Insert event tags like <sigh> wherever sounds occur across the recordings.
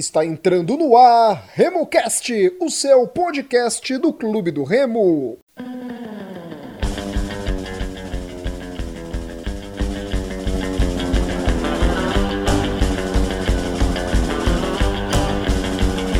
Está entrando no ar RemoCast, o seu podcast do Clube do Remo.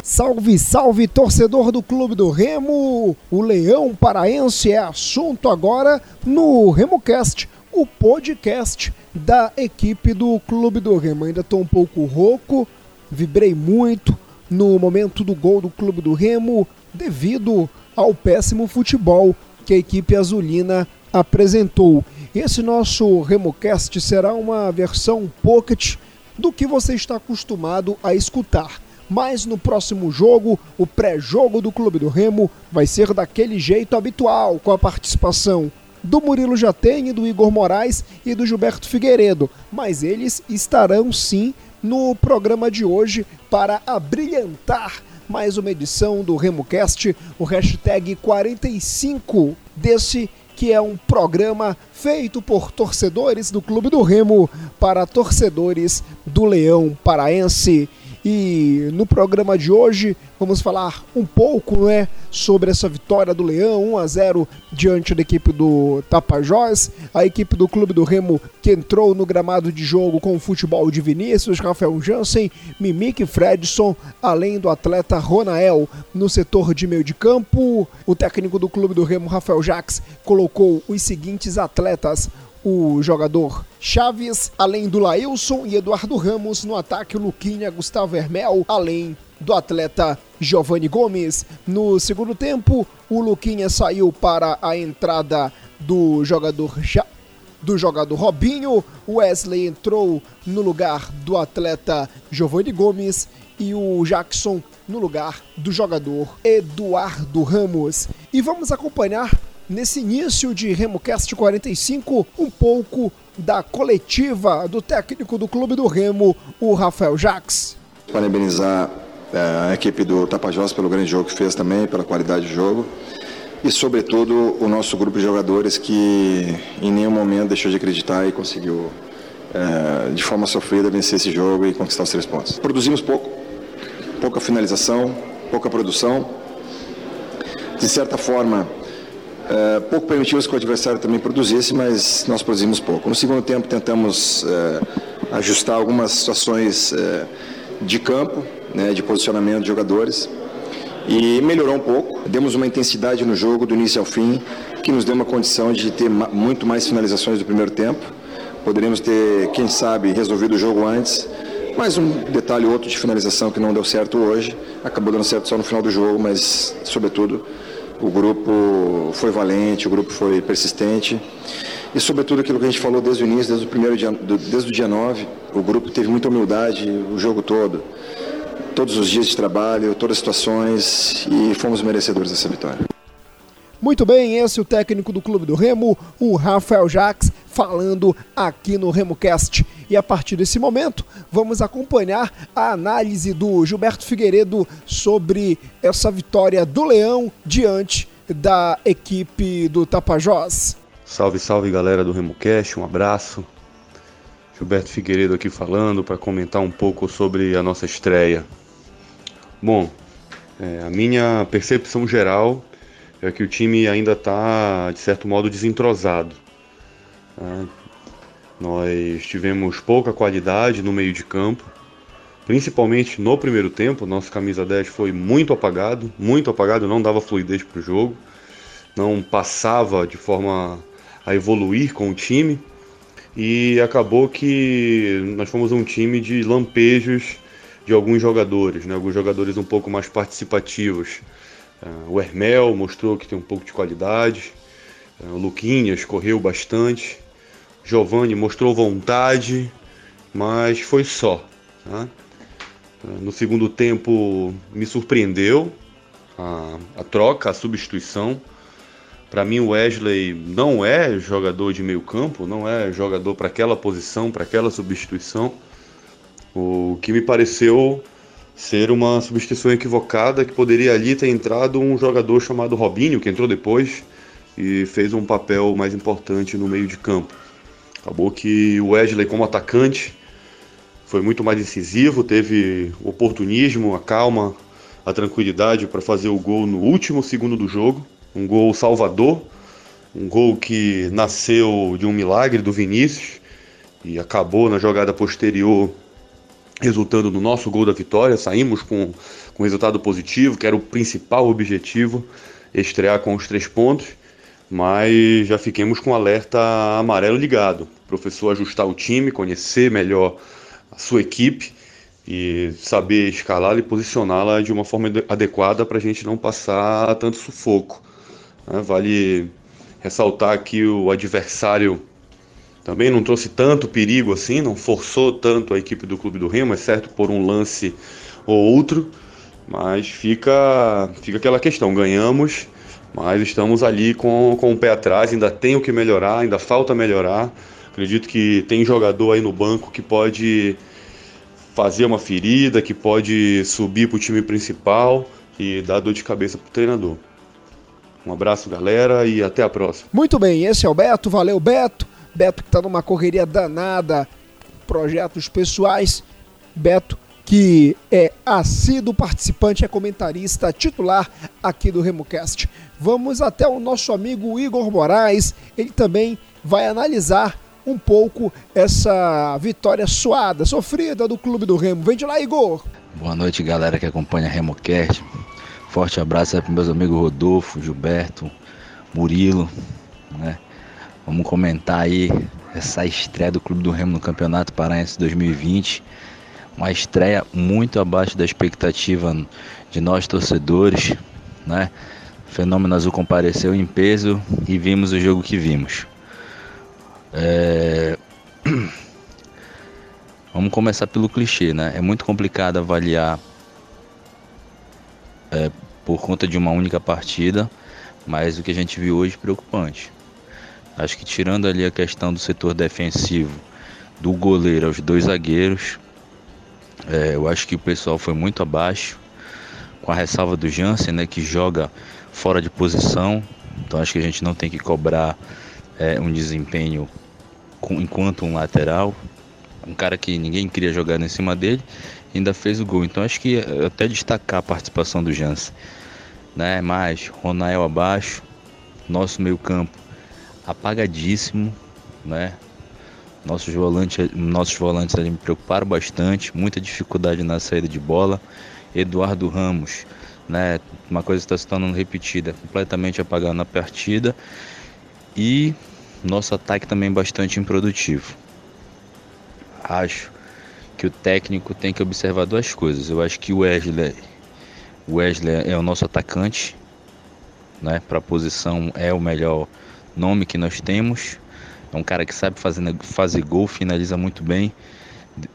Salve, salve, torcedor do Clube do Remo! O Leão Paraense é assunto agora no RemoCast, o podcast da equipe do Clube do Remo. Ainda estou um pouco rouco, vibrei muito no momento do gol do Clube do Remo devido ao péssimo futebol que a equipe azulina apresentou. Esse nosso RemoCast será uma versão pocket do que você está acostumado a escutar. Mas no próximo jogo, o pré-jogo do Clube do Remo vai ser daquele jeito habitual, com a participação do Murilo Jatene, do Igor Moraes e do Gilberto Figueiredo, mas eles estarão sim no programa de hoje para abrilhantar mais uma edição do RemoCast, o hashtag 45 desse que é um programa feito por torcedores do Clube do Remo para torcedores do Leão Paraense. E no programa de hoje vamos falar um pouco né, sobre essa vitória do Leão 1 a 0 diante da equipe do Tapajós, a equipe do Clube do Remo que entrou no gramado de jogo com o futebol de Vinícius, Rafael Jansen, Mimique Fredson, além do atleta Ronael no setor de meio de campo. O técnico do Clube do Remo, Rafael Jacques, colocou os seguintes atletas o jogador Chaves, além do Lailson e Eduardo Ramos no ataque, o Luquinha, Gustavo Hermel, além do atleta Giovanni Gomes. No segundo tempo, o Luquinha saiu para a entrada do jogador ja do jogador Robinho, Wesley entrou no lugar do atleta Giovanni Gomes e o Jackson no lugar do jogador Eduardo Ramos. E vamos acompanhar nesse início de RemoCast 45 um pouco da coletiva do técnico do Clube do Remo, o Rafael Jacques. Parabenizar é, a equipe do Tapajós pelo grande jogo que fez também, pela qualidade do jogo e, sobretudo, o nosso grupo de jogadores que em nenhum momento deixou de acreditar e conseguiu, é, de forma sofrida, vencer esse jogo e conquistar os três pontos. Produzimos pouco, pouca finalização, pouca produção. De certa forma, Uh, pouco permitimos que o adversário também produzisse, mas nós produzimos pouco. No segundo tempo, tentamos uh, ajustar algumas situações uh, de campo, né, de posicionamento de jogadores, e melhorou um pouco. Demos uma intensidade no jogo, do início ao fim, que nos deu uma condição de ter ma muito mais finalizações do primeiro tempo. Poderíamos ter, quem sabe, resolvido o jogo antes. Mais um detalhe outro de finalização que não deu certo hoje. Acabou dando certo só no final do jogo, mas, sobretudo, o grupo foi valente, o grupo foi persistente. E, sobretudo, aquilo que a gente falou desde o início, desde o, primeiro dia, desde o dia 9, o grupo teve muita humildade o jogo todo. Todos os dias de trabalho, todas as situações, e fomos merecedores dessa vitória. Muito bem, esse é o técnico do Clube do Remo, o Rafael Jacques, falando aqui no RemoCast. E a partir desse momento, vamos acompanhar a análise do Gilberto Figueiredo sobre essa vitória do Leão diante da equipe do Tapajós. Salve, salve galera do RemoCast, um abraço. Gilberto Figueiredo aqui falando para comentar um pouco sobre a nossa estreia. Bom, é, a minha percepção geral é que o time ainda está, de certo modo, desentrosado. Né? Nós tivemos pouca qualidade no meio de campo, principalmente no primeiro tempo. Nosso camisa 10 foi muito apagado, muito apagado, não dava fluidez para o jogo, não passava de forma a evoluir com o time. E acabou que nós fomos um time de lampejos de alguns jogadores, né? alguns jogadores um pouco mais participativos. Uh, o Hermel mostrou que tem um pouco de qualidade. Uh, o Luquinhas correu bastante. Giovanni mostrou vontade, mas foi só. Tá? No segundo tempo me surpreendeu a, a troca, a substituição. Para mim, o Wesley não é jogador de meio campo, não é jogador para aquela posição, para aquela substituição. O que me pareceu ser uma substituição equivocada que poderia ali ter entrado um jogador chamado Robinho, que entrou depois e fez um papel mais importante no meio de campo. Acabou que o Wesley, como atacante, foi muito mais decisivo, teve oportunismo, a calma, a tranquilidade para fazer o gol no último segundo do jogo. Um gol salvador, um gol que nasceu de um milagre do Vinícius e acabou na jogada posterior, resultando no nosso gol da vitória. Saímos com, com resultado positivo, que era o principal objetivo, estrear com os três pontos, mas já fiquemos com alerta amarelo ligado. O professor ajustar o time, conhecer melhor a sua equipe e saber escalá-la e posicioná-la de uma forma adequada para a gente não passar tanto sufoco. Né? Vale ressaltar que o adversário também não trouxe tanto perigo assim, não forçou tanto a equipe do Clube do Remo, exceto por um lance ou outro, mas fica, fica aquela questão, ganhamos, mas estamos ali com, com o pé atrás, ainda tem o que melhorar, ainda falta melhorar. Acredito que tem jogador aí no banco que pode fazer uma ferida, que pode subir para o time principal e dar dor de cabeça para o treinador. Um abraço, galera, e até a próxima. Muito bem, esse é o Beto, valeu, Beto. Beto que está numa correria danada, projetos pessoais. Beto que é assíduo participante, é comentarista titular aqui do RemoCast. Vamos até o nosso amigo Igor Moraes, ele também vai analisar um pouco essa vitória suada, sofrida do Clube do Remo. Vem de lá, Igor! Boa noite, galera que acompanha a RemoCast. Forte abraço para meus amigos Rodolfo, Gilberto, Murilo, né? Vamos comentar aí essa estreia do Clube do Remo no Campeonato Paraense 2020. Uma estreia muito abaixo da expectativa de nós torcedores, né? Fenômeno Azul compareceu em peso e vimos o jogo que vimos. É... <clears throat> Vamos começar pelo clichê, né? É muito complicado avaliar é, por conta de uma única partida, mas o que a gente viu hoje é preocupante. Acho que tirando ali a questão do setor defensivo, do goleiro aos dois zagueiros, é, eu acho que o pessoal foi muito abaixo, com a ressalva do Jansen, né, que joga fora de posição. Então acho que a gente não tem que cobrar é, um desempenho com, enquanto um lateral, um cara que ninguém queria jogar em cima dele ainda fez o gol. Então acho que até destacar a participação do Jansen. Né? Mas Ronael abaixo, nosso meio campo apagadíssimo, né? Nossos volantes, nossos volantes ali me preocuparam bastante, muita dificuldade na saída de bola. Eduardo Ramos, né? Uma coisa está se tornando repetida, completamente apagado na partida. E nosso ataque também bastante improdutivo. Acho que o técnico tem que observar duas coisas. Eu acho que o Wesley, Wesley é o nosso atacante, né? Para a posição é o melhor nome que nós temos. É um cara que sabe fazer, fazer gol, finaliza muito bem.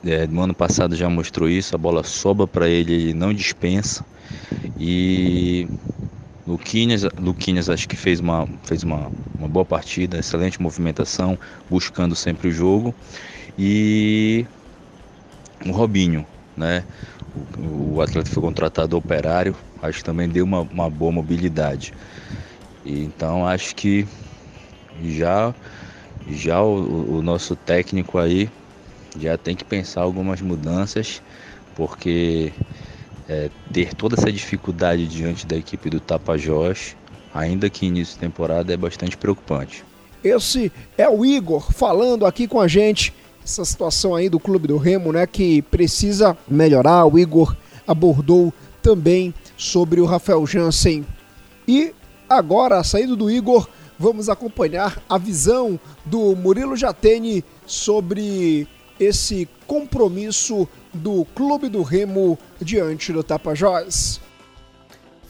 É, no ano passado já mostrou isso, a bola sobra para ele, ele não dispensa. E Luquinhas, Luquinhas acho que fez, uma, fez uma, uma boa partida, excelente movimentação, buscando sempre o jogo. E o Robinho, né? O, o atleta foi contratado operário, acho que também deu uma, uma boa mobilidade. E, então acho que já já o, o, nosso técnico aí já tem que pensar algumas mudanças, porque é, ter toda essa dificuldade diante da equipe do Tapajós, ainda que início de temporada, é bastante preocupante. Esse é o Igor falando aqui com a gente essa situação aí do Clube do Remo, né, que precisa melhorar. O Igor abordou também sobre o Rafael Jansen. E agora, saindo do Igor, vamos acompanhar a visão do Murilo Jatene sobre esse compromisso do Clube do Remo diante do Tapajós.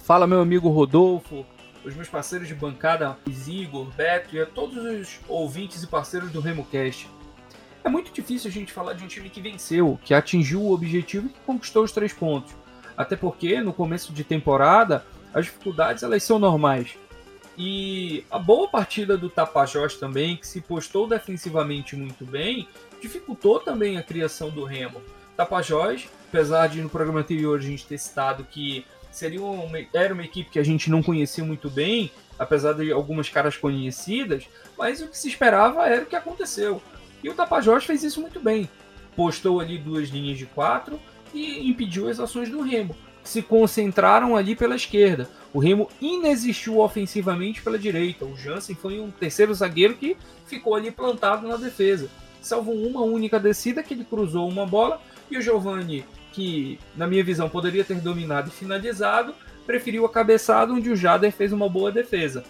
Fala, meu amigo Rodolfo, os meus parceiros de bancada, Igor, Beto e a todos os ouvintes e parceiros do RemoCast. É muito difícil a gente falar de um time que venceu, que atingiu o objetivo e que conquistou os três pontos. Até porque no começo de temporada as dificuldades elas são normais. E a boa partida do Tapajós também, que se postou defensivamente muito bem, dificultou também a criação do Remo. Tapajós, apesar de no programa anterior a gente ter citado que seria uma, era uma equipe que a gente não conhecia muito bem, apesar de algumas caras conhecidas, mas o que se esperava era o que aconteceu. E o Tapajós fez isso muito bem. postou ali duas linhas de quatro e impediu as ações do Remo. Se concentraram ali pela esquerda. O Remo inexistiu ofensivamente pela direita. O Jansen foi um terceiro zagueiro que ficou ali plantado na defesa. Salvo uma única descida que ele cruzou uma bola e o Giovani, que na minha visão poderia ter dominado e finalizado, preferiu a cabeçada onde o Jader fez uma boa defesa.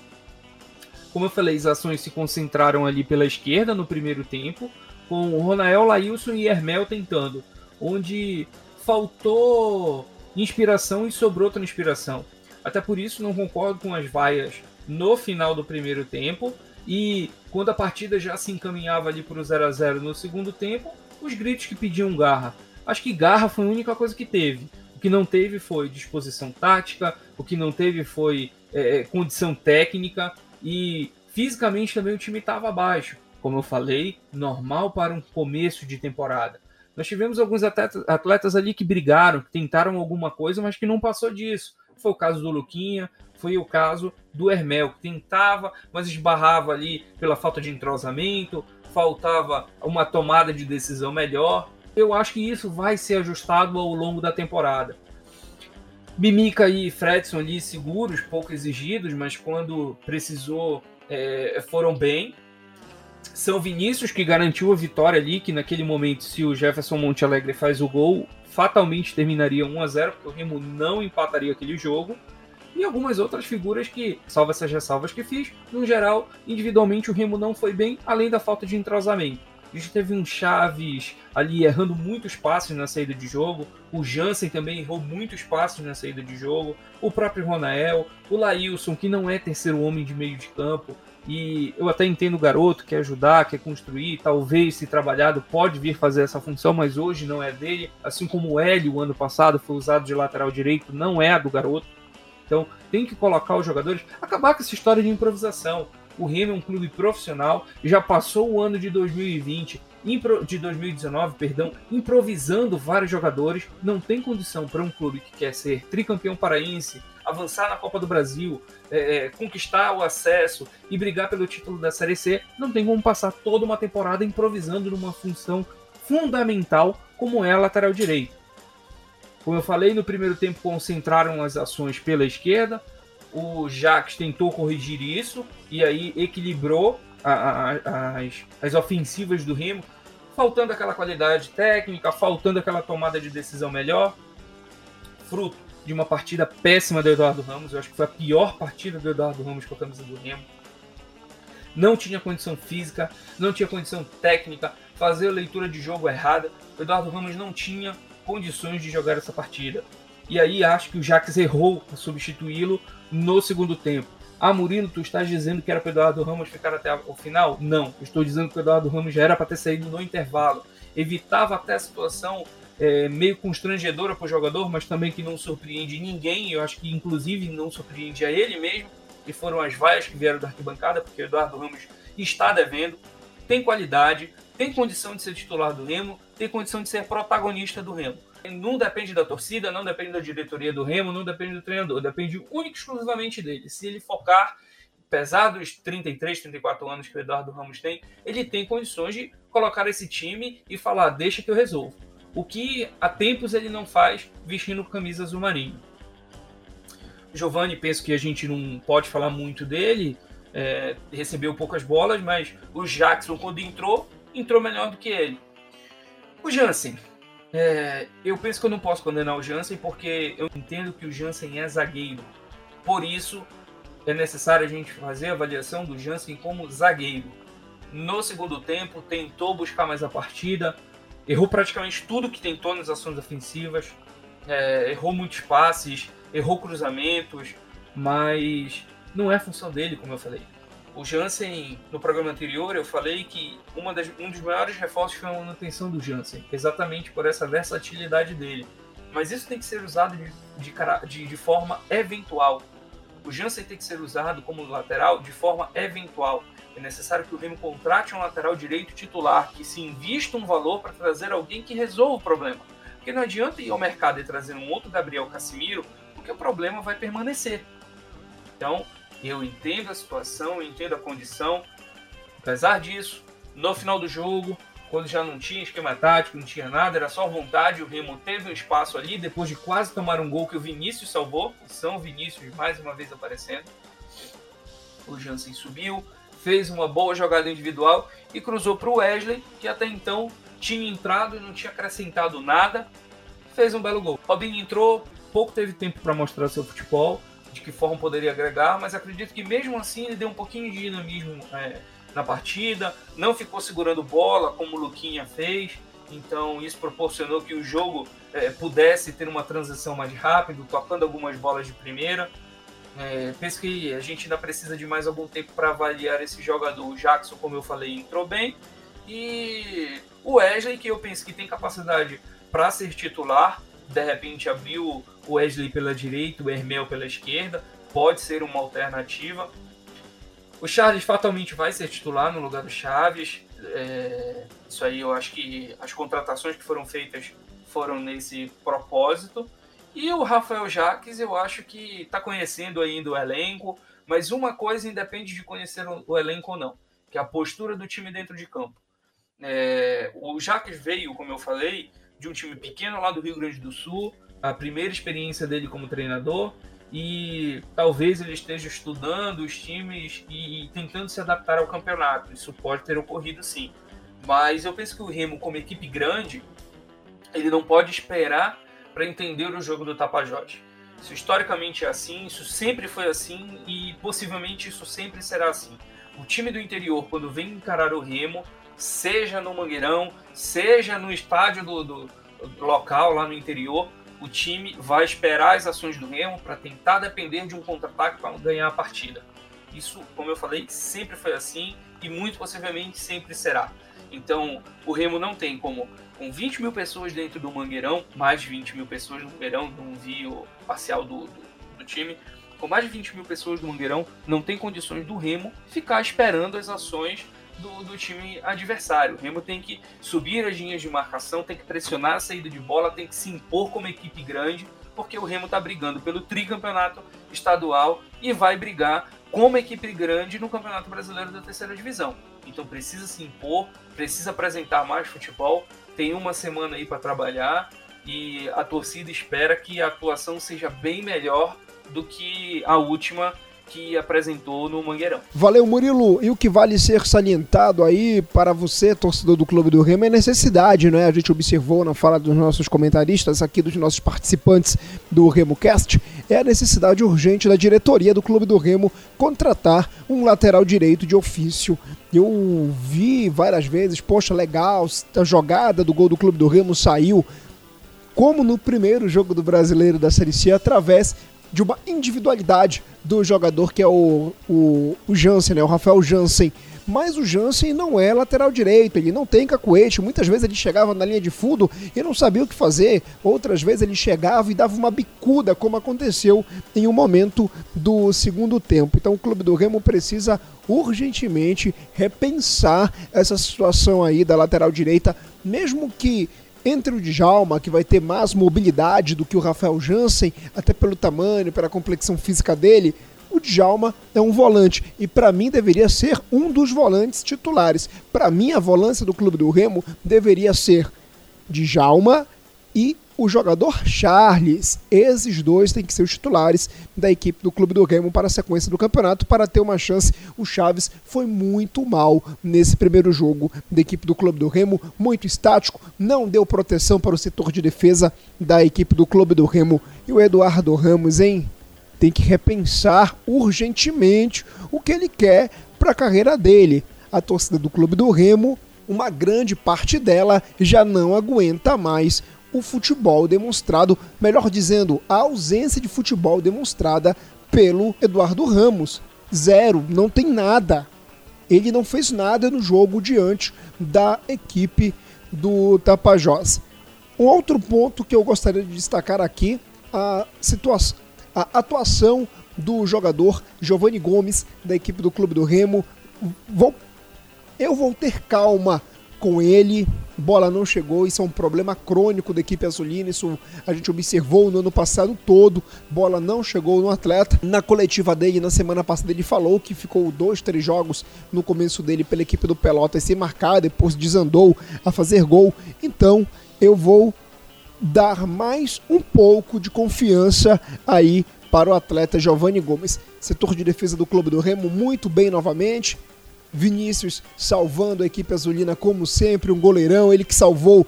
Como eu falei, as ações se concentraram ali pela esquerda no primeiro tempo, com o Ronael, Lailson e Hermel tentando, onde faltou inspiração e sobrou transpiração. Até por isso não concordo com as vaias no final do primeiro tempo e quando a partida já se encaminhava ali para o 0 a 0 no segundo tempo, os gritos que pediam garra. Acho que garra foi a única coisa que teve. O que não teve foi disposição tática, o que não teve foi é, é condição técnica, e fisicamente também o time estava abaixo. Como eu falei, normal para um começo de temporada. Nós tivemos alguns atletas, atletas ali que brigaram, que tentaram alguma coisa, mas que não passou disso. Foi o caso do Luquinha, foi o caso do Hermel, que tentava, mas esbarrava ali pela falta de entrosamento, faltava uma tomada de decisão melhor. Eu acho que isso vai ser ajustado ao longo da temporada. Mimica e Fredson ali seguros, pouco exigidos, mas quando precisou é, foram bem. São Vinícius que garantiu a vitória ali, que naquele momento, se o Jefferson Monte Alegre faz o gol, fatalmente terminaria 1 a 0 porque o Remo não empataria aquele jogo. E algumas outras figuras que, salva essas ressalvas que fiz, no geral, individualmente o Remo não foi bem, além da falta de entrosamento. A gente teve um Chaves ali errando muitos passes na saída de jogo. O Jansen também errou muitos passes na saída de jogo. O próprio Ronael. O Laílson, que não é terceiro homem de meio de campo. E eu até entendo o garoto, quer ajudar, quer construir, talvez se trabalhado pode vir fazer essa função, mas hoje não é dele. Assim como o Hélio, ano passado, foi usado de lateral direito, não é a do garoto. Então tem que colocar os jogadores, acabar com essa história de improvisação. O Remo é um clube profissional, já passou o ano de 2020, de 2019, perdão, improvisando vários jogadores. Não tem condição para um clube que quer ser tricampeão paraense, avançar na Copa do Brasil, é, é, conquistar o acesso e brigar pelo título da Série C. Não tem como passar toda uma temporada improvisando numa função fundamental como é a lateral direito. Como eu falei, no primeiro tempo concentraram as ações pela esquerda, o Jax tentou corrigir isso e aí equilibrou a, a, as, as ofensivas do Remo, faltando aquela qualidade técnica, faltando aquela tomada de decisão melhor, fruto de uma partida péssima do Eduardo Ramos. Eu acho que foi a pior partida do Eduardo Ramos com a camisa do Remo. Não tinha condição física, não tinha condição técnica, fazer a leitura de jogo errada. O Eduardo Ramos não tinha condições de jogar essa partida. E aí acho que o Jax errou a substituí-lo no segundo tempo. Ah, Murilo, tu estás dizendo que era para o Eduardo Ramos ficar até o final? Não, estou dizendo que o Eduardo Ramos já era para ter saído no intervalo. Evitava até a situação é, meio constrangedora para o jogador, mas também que não surpreende ninguém. Eu acho que inclusive não surpreende a ele mesmo. E foram as vaias que vieram da arquibancada, porque o Eduardo Ramos está devendo, tem qualidade, tem condição de ser titular do Remo, tem condição de ser protagonista do Remo. Não depende da torcida, não depende da diretoria do Remo, não depende do treinador, depende único e exclusivamente dele. Se ele focar, apesar dos 33, 34 anos que o Eduardo Ramos tem, ele tem condições de colocar esse time e falar: deixa que eu resolvo. O que há tempos ele não faz vestindo camisa azul marinho. Giovanni, penso que a gente não pode falar muito dele, é, recebeu poucas bolas, mas o Jackson, quando entrou, entrou melhor do que ele. O Jansen, é, eu penso que eu não posso condenar o Jansen porque eu entendo que o Jansen é zagueiro. Por isso é necessário a gente fazer a avaliação do Jansen como zagueiro. No segundo tempo, tentou buscar mais a partida, errou praticamente tudo que tentou nas ações ofensivas, é, errou muitos passes, errou cruzamentos, mas não é função dele, como eu falei. O Jansen, no programa anterior, eu falei que uma das, um dos maiores reforços foi a manutenção do Jansen, exatamente por essa versatilidade dele. Mas isso tem que ser usado de, de, de forma eventual. O Jansen tem que ser usado como lateral de forma eventual. É necessário que o Remo contrate um lateral direito titular, que se invista um valor para trazer alguém que resolva o problema. Porque não adianta ir ao mercado e trazer um outro Gabriel Casimiro, porque o problema vai permanecer. Então, eu entendo a situação, eu entendo a condição. Apesar disso, no final do jogo, quando já não tinha esquema tático, não tinha nada, era só vontade. O Remo teve um espaço ali, depois de quase tomar um gol que o Vinícius salvou. São Vinícius mais uma vez aparecendo. O Jansen subiu, fez uma boa jogada individual e cruzou para o Wesley, que até então tinha entrado e não tinha acrescentado nada. Fez um belo gol. Robinho entrou, pouco teve tempo para mostrar seu futebol, de que forma poderia agregar, mas acredito que mesmo assim ele deu um pouquinho de dinamismo. É, na partida, não ficou segurando bola como o Luquinha fez, então isso proporcionou que o jogo é, pudesse ter uma transição mais rápida, tocando algumas bolas de primeira. É, penso que a gente ainda precisa de mais algum tempo para avaliar esse jogador. O Jackson, como eu falei, entrou bem. E o Wesley, que eu penso que tem capacidade para ser titular, de repente abriu o Wesley pela direita, o Hermel pela esquerda, pode ser uma alternativa. O Charles fatalmente vai ser titular no lugar do Chaves. É, isso aí eu acho que as contratações que foram feitas foram nesse propósito. E o Rafael Jaques, eu acho que está conhecendo ainda o elenco, mas uma coisa independe de conhecer o elenco ou não, que é a postura do time dentro de campo. É, o Jaques veio, como eu falei, de um time pequeno lá do Rio Grande do Sul, a primeira experiência dele como treinador, e talvez ele esteja estudando os times e tentando se adaptar ao campeonato. Isso pode ter ocorrido sim. Mas eu penso que o Remo, como equipe grande, ele não pode esperar para entender o jogo do Tapajós. Isso historicamente é assim, isso sempre foi assim e possivelmente isso sempre será assim. O time do interior, quando vem encarar o Remo, seja no Mangueirão, seja no estádio do, do, local lá no interior, o time vai esperar as ações do Remo para tentar depender de um contra-ataque para ganhar a partida. Isso, como eu falei, sempre foi assim e muito possivelmente sempre será. Então, o Remo não tem como, com 20 mil pessoas dentro do Mangueirão, mais de 20 mil pessoas no Mangueirão, não vi o parcial do, do, do time, com mais de 20 mil pessoas no Mangueirão, não tem condições do Remo ficar esperando as ações do, do, time adversário. O Remo tem que subir as linhas de marcação, tem que pressionar a saída de bola, tem que se impor como equipe grande, porque o Remo está brigando pelo tricampeonato estadual e vai brigar como equipe grande no Campeonato Brasileiro da Terceira Divisão. Então precisa se impor, precisa apresentar mais futebol, tem uma semana aí para trabalhar e a torcida espera que a atuação seja bem melhor do que a última que apresentou no Mangueirão. Valeu, Murilo. E o que vale ser salientado aí para você, torcedor do Clube do Remo, é necessidade, né? A gente observou na fala dos nossos comentaristas aqui, dos nossos participantes do Remo Cast, é a necessidade urgente da diretoria do Clube do Remo contratar um lateral direito de ofício. Eu vi várias vezes, poxa, legal, a jogada do gol do Clube do Remo saiu como no primeiro jogo do Brasileiro da Série C, através de uma individualidade do jogador que é o, o, o Jansen, né? o Rafael Jansen. Mas o Jansen não é lateral direito, ele não tem cacuete. Muitas vezes ele chegava na linha de fundo e não sabia o que fazer. Outras vezes ele chegava e dava uma bicuda, como aconteceu em um momento do segundo tempo. Então o clube do Remo precisa urgentemente repensar essa situação aí da lateral direita, mesmo que entre o Djalma, que vai ter mais mobilidade do que o Rafael Jansen, até pelo tamanho, pela complexão física dele, o Djalma é um volante e para mim deveria ser um dos volantes titulares. Para mim a volância do clube do Remo deveria ser Djalma e o jogador Charles. Esses dois têm que ser os titulares da equipe do Clube do Remo para a sequência do campeonato para ter uma chance. O Chaves foi muito mal nesse primeiro jogo da equipe do Clube do Remo, muito estático, não deu proteção para o setor de defesa da equipe do Clube do Remo. E o Eduardo Ramos, hein? Tem que repensar urgentemente o que ele quer para a carreira dele. A torcida do Clube do Remo uma grande parte dela já não aguenta mais o futebol demonstrado, melhor dizendo, a ausência de futebol demonstrada pelo Eduardo Ramos. Zero, não tem nada. Ele não fez nada no jogo diante da equipe do Tapajós. Um outro ponto que eu gostaria de destacar aqui, a situação, a atuação do jogador Giovanni Gomes da equipe do Clube do Remo. Vou, eu vou ter calma com ele, bola não chegou, isso é um problema crônico da equipe azulina, isso a gente observou no ano passado todo, bola não chegou no atleta. Na coletiva dele, na semana passada, ele falou que ficou dois, três jogos no começo dele pela equipe do Pelotas sem marcar, depois desandou a fazer gol. Então eu vou dar mais um pouco de confiança aí para o atleta Giovanni Gomes. Setor de defesa do Clube do Remo muito bem novamente. Vinícius salvando a equipe azulina como sempre, um goleirão, ele que salvou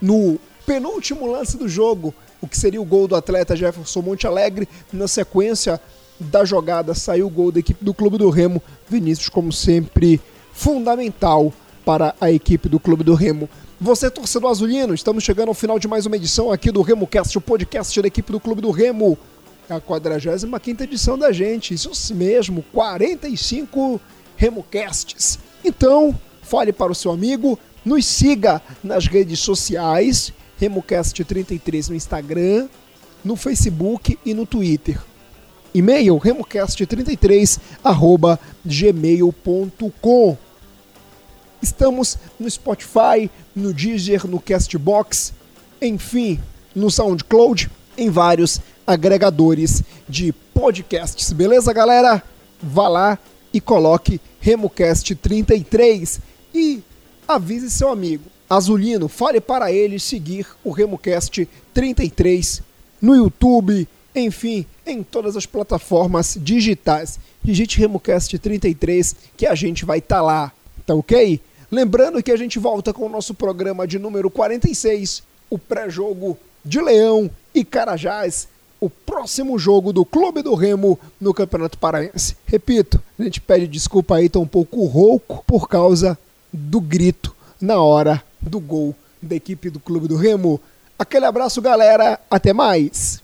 no penúltimo lance do jogo, o que seria o gol do atleta Jefferson Monte Alegre. Na sequência da jogada saiu o gol da equipe do Clube do Remo. Vinícius, como sempre, fundamental para a equipe do Clube do Remo. Você, torcedor azulino, estamos chegando ao final de mais uma edição aqui do RemoCast, o podcast da equipe do Clube do Remo. É a 45 edição da gente, isso mesmo, 45 RemoCasts. Então, fale para o seu amigo, nos siga nas redes sociais, RemoCast33 no Instagram, no Facebook e no Twitter. E-mail remocast33 arroba gmail.com Estamos no Spotify, no Deezer, no Castbox, enfim, no SoundCloud, em vários agregadores de podcasts. Beleza, galera? Vá lá e coloque RemoCast 33 e avise seu amigo. Azulino, fale para ele seguir o RemoCast 33 no YouTube, enfim, em todas as plataformas digitais. Digite RemoCast 33 que a gente vai estar tá lá, tá ok? Lembrando que a gente volta com o nosso programa de número 46, o pré-jogo de Leão e Carajás, o próximo jogo do Clube do Remo no Campeonato Paraense. Repito, a gente pede desculpa aí, tá um pouco rouco por causa do grito na hora do gol da equipe do Clube do Remo. Aquele abraço, galera, até mais!